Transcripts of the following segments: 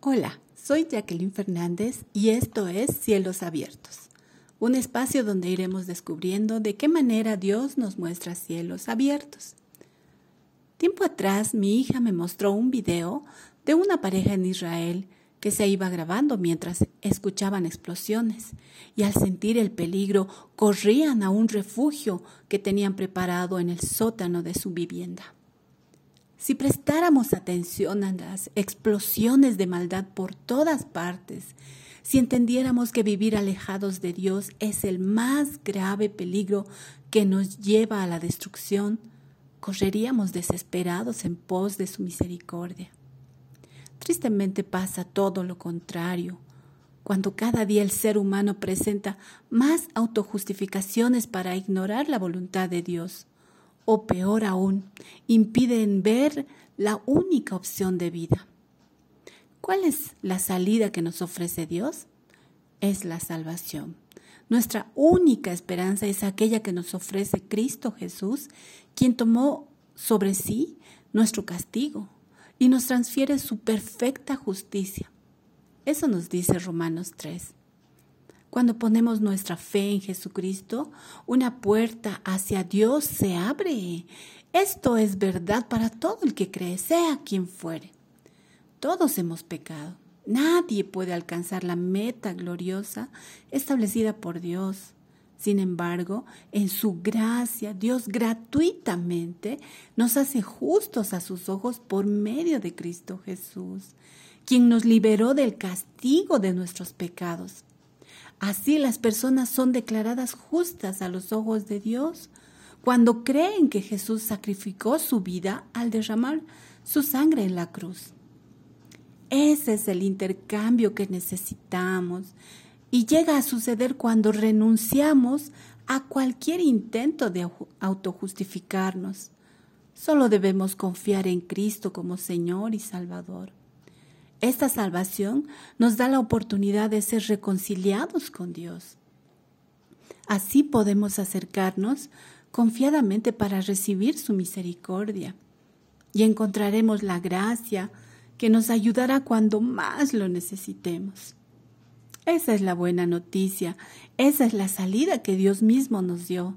Hola, soy Jacqueline Fernández y esto es Cielos Abiertos, un espacio donde iremos descubriendo de qué manera Dios nos muestra cielos abiertos. Tiempo atrás mi hija me mostró un video de una pareja en Israel que se iba grabando mientras escuchaban explosiones y al sentir el peligro corrían a un refugio que tenían preparado en el sótano de su vivienda. Si prestáramos atención a las explosiones de maldad por todas partes, si entendiéramos que vivir alejados de Dios es el más grave peligro que nos lleva a la destrucción, correríamos desesperados en pos de su misericordia. Tristemente pasa todo lo contrario, cuando cada día el ser humano presenta más autojustificaciones para ignorar la voluntad de Dios o peor aún, impiden ver la única opción de vida. ¿Cuál es la salida que nos ofrece Dios? Es la salvación. Nuestra única esperanza es aquella que nos ofrece Cristo Jesús, quien tomó sobre sí nuestro castigo y nos transfiere su perfecta justicia. Eso nos dice Romanos 3. Cuando ponemos nuestra fe en Jesucristo, una puerta hacia Dios se abre. Esto es verdad para todo el que cree, sea quien fuere. Todos hemos pecado. Nadie puede alcanzar la meta gloriosa establecida por Dios. Sin embargo, en su gracia, Dios gratuitamente nos hace justos a sus ojos por medio de Cristo Jesús, quien nos liberó del castigo de nuestros pecados. Así las personas son declaradas justas a los ojos de Dios cuando creen que Jesús sacrificó su vida al derramar su sangre en la cruz. Ese es el intercambio que necesitamos y llega a suceder cuando renunciamos a cualquier intento de autojustificarnos. Solo debemos confiar en Cristo como Señor y Salvador. Esta salvación nos da la oportunidad de ser reconciliados con Dios. Así podemos acercarnos confiadamente para recibir su misericordia y encontraremos la gracia que nos ayudará cuando más lo necesitemos. Esa es la buena noticia, esa es la salida que Dios mismo nos dio.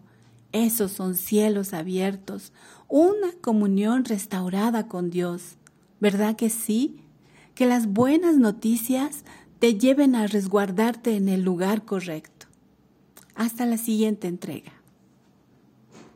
Esos son cielos abiertos, una comunión restaurada con Dios. ¿Verdad que sí? Que las buenas noticias te lleven a resguardarte en el lugar correcto. Hasta la siguiente entrega.